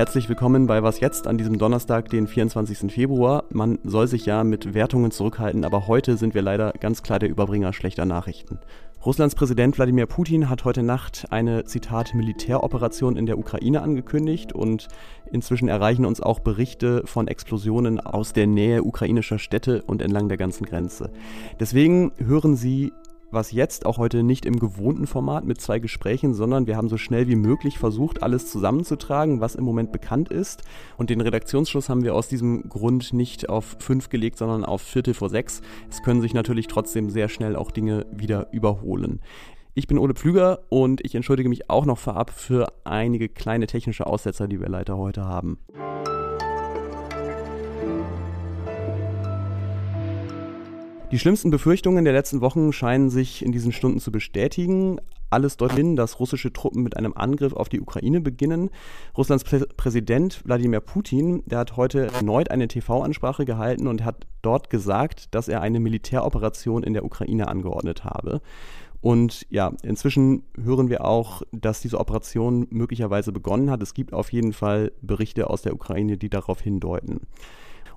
Herzlich willkommen bei Was jetzt an diesem Donnerstag, den 24. Februar. Man soll sich ja mit Wertungen zurückhalten, aber heute sind wir leider ganz klar der Überbringer schlechter Nachrichten. Russlands Präsident Wladimir Putin hat heute Nacht eine, Zitat, Militäroperation in der Ukraine angekündigt und inzwischen erreichen uns auch Berichte von Explosionen aus der Nähe ukrainischer Städte und entlang der ganzen Grenze. Deswegen hören Sie was jetzt auch heute nicht im gewohnten Format mit zwei Gesprächen, sondern wir haben so schnell wie möglich versucht, alles zusammenzutragen, was im Moment bekannt ist. Und den Redaktionsschluss haben wir aus diesem Grund nicht auf fünf gelegt, sondern auf Viertel vor sechs. Es können sich natürlich trotzdem sehr schnell auch Dinge wieder überholen. Ich bin Ole Pflüger und ich entschuldige mich auch noch vorab für einige kleine technische Aussetzer, die wir leider heute haben. Die schlimmsten Befürchtungen der letzten Wochen scheinen sich in diesen Stunden zu bestätigen. Alles deutet hin, dass russische Truppen mit einem Angriff auf die Ukraine beginnen. Russlands Prä Präsident Wladimir Putin, der hat heute erneut eine TV-Ansprache gehalten und hat dort gesagt, dass er eine Militäroperation in der Ukraine angeordnet habe. Und ja, inzwischen hören wir auch, dass diese Operation möglicherweise begonnen hat. Es gibt auf jeden Fall Berichte aus der Ukraine, die darauf hindeuten.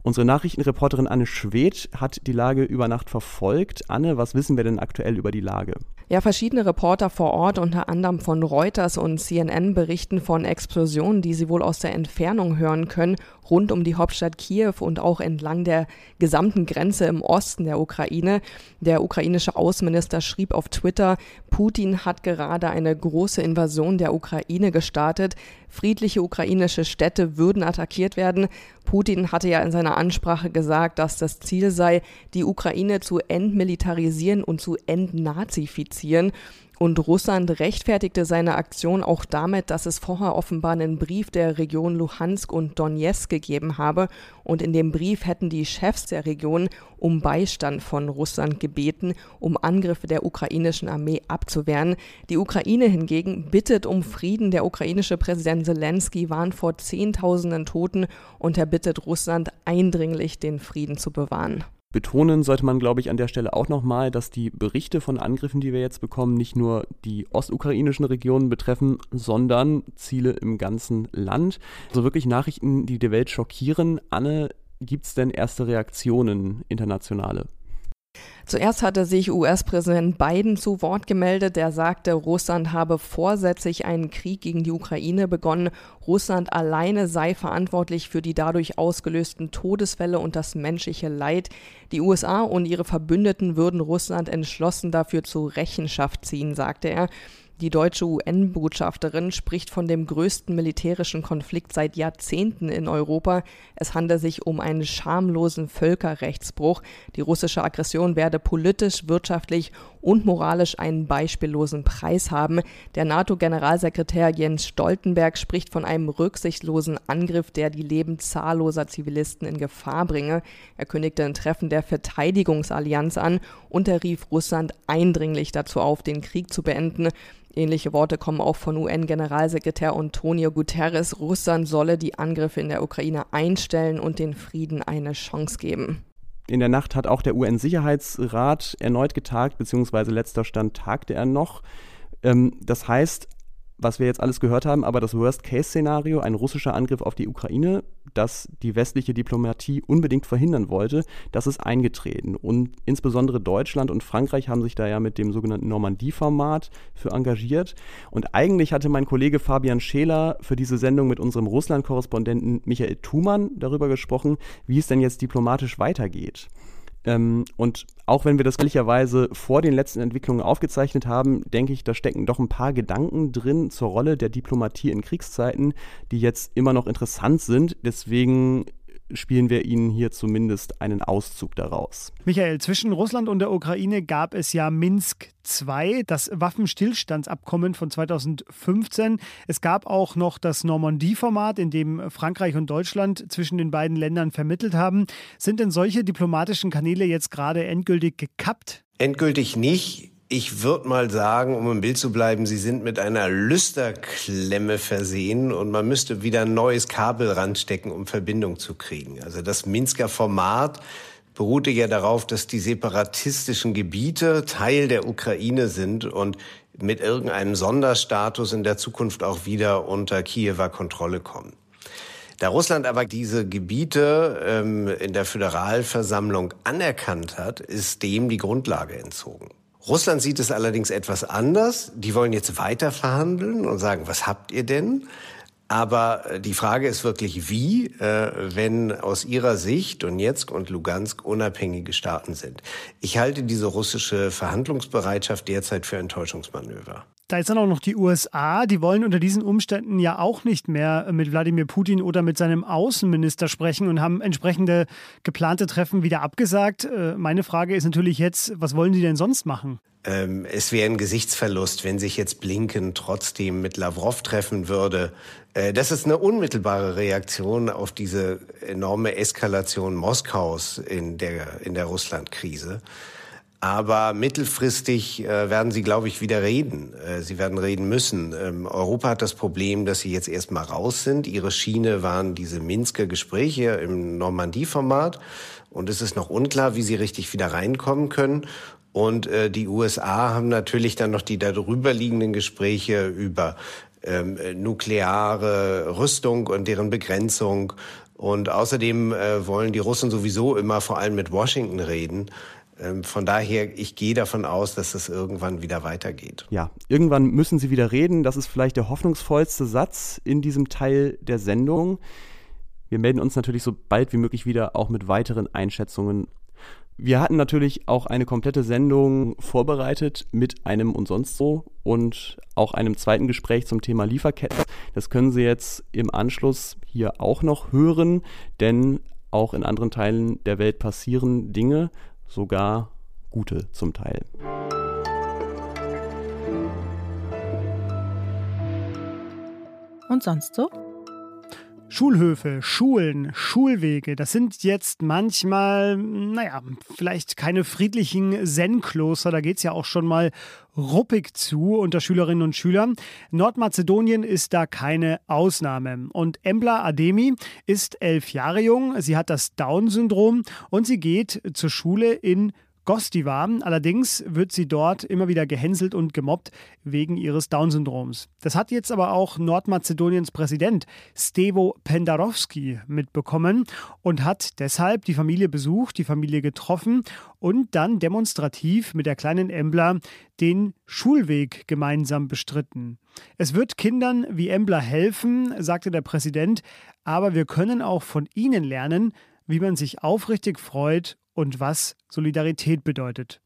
Unsere Nachrichtenreporterin Anne Schwedt hat die Lage über Nacht verfolgt. Anne, was wissen wir denn aktuell über die Lage? Ja, verschiedene Reporter vor Ort, unter anderem von Reuters und CNN, berichten von Explosionen, die sie wohl aus der Entfernung hören können, rund um die Hauptstadt Kiew und auch entlang der gesamten Grenze im Osten der Ukraine. Der ukrainische Außenminister schrieb auf Twitter, Putin hat gerade eine große Invasion der Ukraine gestartet. Friedliche ukrainische Städte würden attackiert werden. Putin hatte ja in seiner Ansprache gesagt, dass das Ziel sei, die Ukraine zu entmilitarisieren und zu entnazifizieren. Und Russland rechtfertigte seine Aktion auch damit, dass es vorher offenbar einen Brief der Region Luhansk und Donetsk gegeben habe. Und in dem Brief hätten die Chefs der Region um Beistand von Russland gebeten, um Angriffe der ukrainischen Armee abzuwehren. Die Ukraine hingegen bittet um Frieden. Der ukrainische Präsident Zelensky warnt vor Zehntausenden Toten und er bittet Russland eindringlich, den Frieden zu bewahren. Betonen sollte man, glaube ich, an der Stelle auch nochmal, dass die Berichte von Angriffen, die wir jetzt bekommen, nicht nur die ostukrainischen Regionen betreffen, sondern Ziele im ganzen Land. Also wirklich Nachrichten, die die Welt schockieren. Anne, gibt es denn erste Reaktionen internationale? Zuerst hatte sich US-Präsident Biden zu Wort gemeldet. Der sagte, Russland habe vorsätzlich einen Krieg gegen die Ukraine begonnen. Russland alleine sei verantwortlich für die dadurch ausgelösten Todesfälle und das menschliche Leid. Die USA und ihre Verbündeten würden Russland entschlossen dafür zur Rechenschaft ziehen, sagte er. Die deutsche UN-Botschafterin spricht von dem größten militärischen Konflikt seit Jahrzehnten in Europa. Es handelt sich um einen schamlosen Völkerrechtsbruch. Die russische Aggression werde politisch, wirtschaftlich und moralisch einen beispiellosen Preis haben. Der NATO-Generalsekretär Jens Stoltenberg spricht von einem rücksichtslosen Angriff, der die Leben zahlloser Zivilisten in Gefahr bringe. Er kündigte ein Treffen der Verteidigungsallianz an und er rief Russland eindringlich dazu auf, den Krieg zu beenden. Ähnliche Worte kommen auch von UN-Generalsekretär Antonio Guterres. Russland solle die Angriffe in der Ukraine einstellen und den Frieden eine Chance geben. In der Nacht hat auch der UN-Sicherheitsrat erneut getagt, beziehungsweise letzter Stand tagte er noch. Ähm, das heißt, was wir jetzt alles gehört haben, aber das Worst-Case-Szenario, ein russischer Angriff auf die Ukraine, das die westliche Diplomatie unbedingt verhindern wollte, das ist eingetreten. Und insbesondere Deutschland und Frankreich haben sich da ja mit dem sogenannten Normandie-Format für engagiert. Und eigentlich hatte mein Kollege Fabian Scheler für diese Sendung mit unserem Russland-Korrespondenten Michael Thumann darüber gesprochen, wie es denn jetzt diplomatisch weitergeht. Ähm, und auch wenn wir das ehrlicherweise vor den letzten Entwicklungen aufgezeichnet haben, denke ich, da stecken doch ein paar Gedanken drin zur Rolle der Diplomatie in Kriegszeiten, die jetzt immer noch interessant sind. Deswegen spielen wir Ihnen hier zumindest einen Auszug daraus. Michael, zwischen Russland und der Ukraine gab es ja Minsk II, das Waffenstillstandsabkommen von 2015. Es gab auch noch das Normandie-Format, in dem Frankreich und Deutschland zwischen den beiden Ländern vermittelt haben. Sind denn solche diplomatischen Kanäle jetzt gerade endgültig gekappt? Endgültig nicht. Ich würde mal sagen, um im Bild zu bleiben, sie sind mit einer Lüsterklemme versehen und man müsste wieder ein neues Kabel ranstecken, um Verbindung zu kriegen. Also das Minsker Format beruhte ja darauf, dass die separatistischen Gebiete Teil der Ukraine sind und mit irgendeinem Sonderstatus in der Zukunft auch wieder unter Kiewer Kontrolle kommen. Da Russland aber diese Gebiete ähm, in der Föderalversammlung anerkannt hat, ist dem die Grundlage entzogen. Russland sieht es allerdings etwas anders. Die wollen jetzt weiter verhandeln und sagen, was habt ihr denn? Aber äh, die Frage ist wirklich, wie, äh, wenn aus ihrer Sicht Donetsk und Lugansk unabhängige Staaten sind. Ich halte diese russische Verhandlungsbereitschaft derzeit für Enttäuschungsmanöver. Da ist dann auch noch die USA, die wollen unter diesen Umständen ja auch nicht mehr mit Wladimir Putin oder mit seinem Außenminister sprechen und haben entsprechende geplante Treffen wieder abgesagt. Äh, meine Frage ist natürlich jetzt, was wollen die denn sonst machen? Ähm, es wäre ein Gesichtsverlust, wenn sich jetzt Blinken trotzdem mit Lavrov treffen würde. Äh, das ist eine unmittelbare Reaktion auf diese enorme Eskalation Moskaus in der, in der Russland-Krise. Aber mittelfristig äh, werden sie, glaube ich, wieder reden. Äh, sie werden reden müssen. Ähm, Europa hat das Problem, dass sie jetzt erstmal raus sind. Ihre Schiene waren diese Minsker Gespräche im Normandie-Format. Und es ist noch unklar, wie sie richtig wieder reinkommen können. Und äh, die USA haben natürlich dann noch die darüber liegenden Gespräche über ähm, nukleare Rüstung und deren Begrenzung. Und außerdem äh, wollen die Russen sowieso immer vor allem mit Washington reden. Ähm, von daher, ich gehe davon aus, dass es irgendwann wieder weitergeht. Ja, irgendwann müssen sie wieder reden. Das ist vielleicht der hoffnungsvollste Satz in diesem Teil der Sendung. Wir melden uns natürlich so bald wie möglich wieder, auch mit weiteren Einschätzungen. Wir hatten natürlich auch eine komplette Sendung vorbereitet mit einem und sonst so und auch einem zweiten Gespräch zum Thema Lieferketten. Das können Sie jetzt im Anschluss hier auch noch hören, denn auch in anderen Teilen der Welt passieren Dinge, sogar gute zum Teil. Und sonst so? Schulhöfe, Schulen, Schulwege, das sind jetzt manchmal, naja, vielleicht keine friedlichen Zen-Kloster, da geht es ja auch schon mal ruppig zu unter Schülerinnen und Schülern. Nordmazedonien ist da keine Ausnahme. Und Embla Ademi ist elf Jahre jung, sie hat das Down-Syndrom und sie geht zur Schule in Gostiva. Allerdings wird sie dort immer wieder gehänselt und gemobbt wegen ihres Down-Syndroms. Das hat jetzt aber auch Nordmazedoniens Präsident Stevo Pendarovski mitbekommen und hat deshalb die Familie besucht, die Familie getroffen und dann demonstrativ mit der kleinen Embla den Schulweg gemeinsam bestritten. Es wird Kindern wie Embla helfen, sagte der Präsident, aber wir können auch von ihnen lernen, wie man sich aufrichtig freut und was Solidarität bedeutet.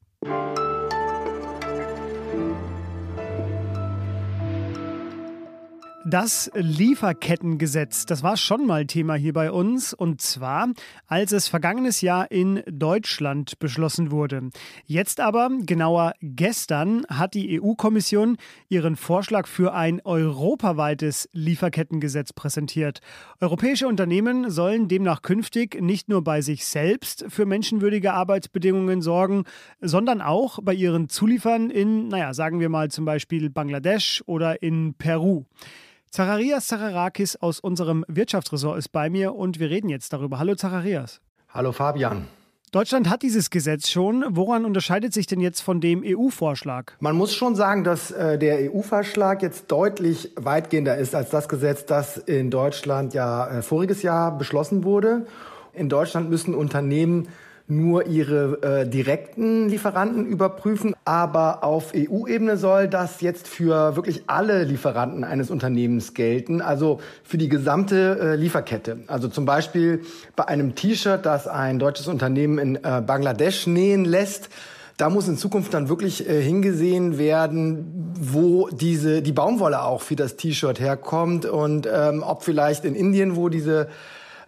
Das Lieferkettengesetz, das war schon mal Thema hier bei uns und zwar, als es vergangenes Jahr in Deutschland beschlossen wurde. Jetzt aber, genauer gestern, hat die EU-Kommission ihren Vorschlag für ein europaweites Lieferkettengesetz präsentiert. Europäische Unternehmen sollen demnach künftig nicht nur bei sich selbst für menschenwürdige Arbeitsbedingungen sorgen, sondern auch bei ihren Zuliefern in, naja, sagen wir mal zum Beispiel Bangladesch oder in Peru. Zacharias Zacharakis aus unserem Wirtschaftsressort ist bei mir und wir reden jetzt darüber. Hallo Zacharias. Hallo Fabian. Deutschland hat dieses Gesetz schon. Woran unterscheidet sich denn jetzt von dem EU-Vorschlag? Man muss schon sagen, dass äh, der EU-Vorschlag jetzt deutlich weitgehender ist als das Gesetz, das in Deutschland ja äh, voriges Jahr beschlossen wurde. In Deutschland müssen Unternehmen nur ihre äh, direkten Lieferanten überprüfen, aber auf EU-Ebene soll das jetzt für wirklich alle Lieferanten eines Unternehmens gelten, also für die gesamte äh, Lieferkette. Also zum Beispiel bei einem T-Shirt, das ein deutsches Unternehmen in äh, Bangladesch nähen lässt, da muss in Zukunft dann wirklich äh, hingesehen werden, wo diese die Baumwolle auch für das T-Shirt herkommt und ähm, ob vielleicht in Indien, wo diese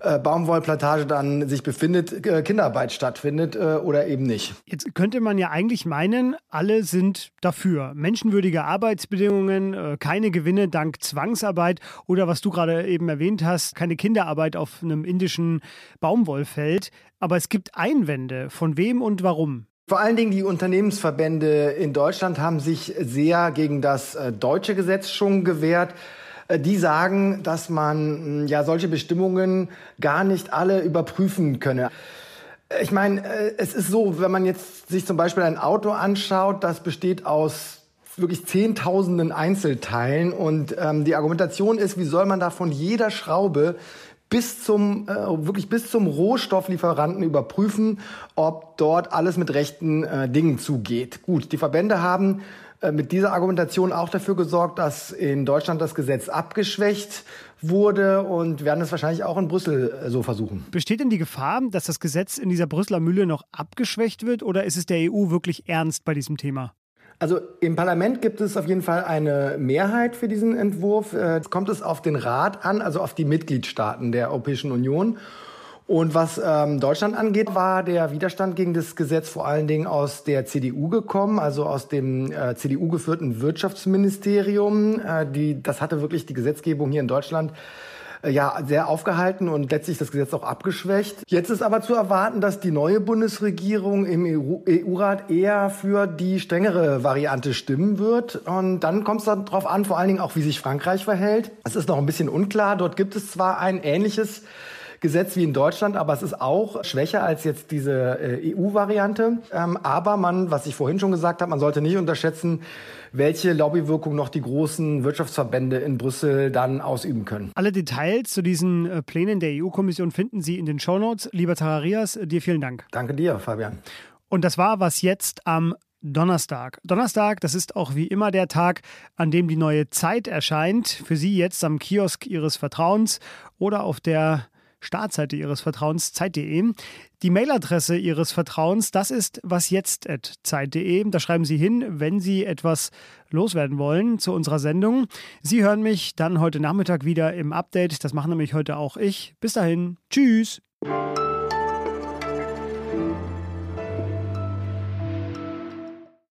äh, Baumwollplantage dann sich befindet, äh, Kinderarbeit stattfindet äh, oder eben nicht. Jetzt könnte man ja eigentlich meinen, alle sind dafür. Menschenwürdige Arbeitsbedingungen, keine Gewinne dank Zwangsarbeit oder was du gerade eben erwähnt hast, keine Kinderarbeit auf einem indischen Baumwollfeld. Aber es gibt Einwände. Von wem und warum? Vor allen Dingen die Unternehmensverbände in Deutschland haben sich sehr gegen das deutsche Gesetz schon gewehrt. Äh, die sagen, dass man ja solche Bestimmungen gar nicht alle überprüfen könne. Äh, ich meine, äh, es ist so, wenn man jetzt sich zum Beispiel ein Auto anschaut, das besteht aus wirklich Zehntausenden Einzelteilen und ähm, die Argumentation ist, wie soll man da von jeder Schraube bis zum, äh, wirklich bis zum Rohstofflieferanten überprüfen, ob dort alles mit rechten äh, Dingen zugeht. Gut, die Verbände haben mit dieser Argumentation auch dafür gesorgt, dass in Deutschland das Gesetz abgeschwächt wurde und werden es wahrscheinlich auch in Brüssel äh, so versuchen. Besteht denn die Gefahr, dass das Gesetz in dieser Brüsseler Mühle noch abgeschwächt wird oder ist es der EU wirklich ernst bei diesem Thema? Also im Parlament gibt es auf jeden Fall eine Mehrheit für diesen Entwurf. Jetzt äh, kommt es auf den Rat an, also auf die Mitgliedstaaten der Europäischen Union. Und was ähm, Deutschland angeht, war der Widerstand gegen das Gesetz vor allen Dingen aus der CDU gekommen, also aus dem äh, CDU geführten Wirtschaftsministerium. Äh, die, das hatte wirklich die Gesetzgebung hier in Deutschland äh, ja sehr aufgehalten und letztlich das Gesetz auch abgeschwächt. Jetzt ist aber zu erwarten, dass die neue Bundesregierung im EU-Rat eher für die strengere Variante stimmen wird. Und dann kommt es darauf an, vor allen Dingen auch, wie sich Frankreich verhält. Es ist noch ein bisschen unklar. Dort gibt es zwar ein ähnliches Gesetz wie in Deutschland, aber es ist auch schwächer als jetzt diese äh, EU-Variante. Ähm, aber man, was ich vorhin schon gesagt habe, man sollte nicht unterschätzen, welche Lobbywirkung noch die großen Wirtschaftsverbände in Brüssel dann ausüben können. Alle Details zu diesen äh, Plänen der EU-Kommission finden Sie in den Shownotes. Lieber Tararias, dir vielen Dank. Danke dir, Fabian. Und das war was jetzt am Donnerstag. Donnerstag, das ist auch wie immer der Tag, an dem die neue Zeit erscheint. Für Sie jetzt am Kiosk Ihres Vertrauens oder auf der Startseite Ihres Vertrauens, Zeit.de. Die Mailadresse Ihres Vertrauens, das ist wasjetzt.zeit.de. Da schreiben Sie hin, wenn Sie etwas loswerden wollen zu unserer Sendung. Sie hören mich dann heute Nachmittag wieder im Update. Das machen nämlich heute auch ich. Bis dahin. Tschüss.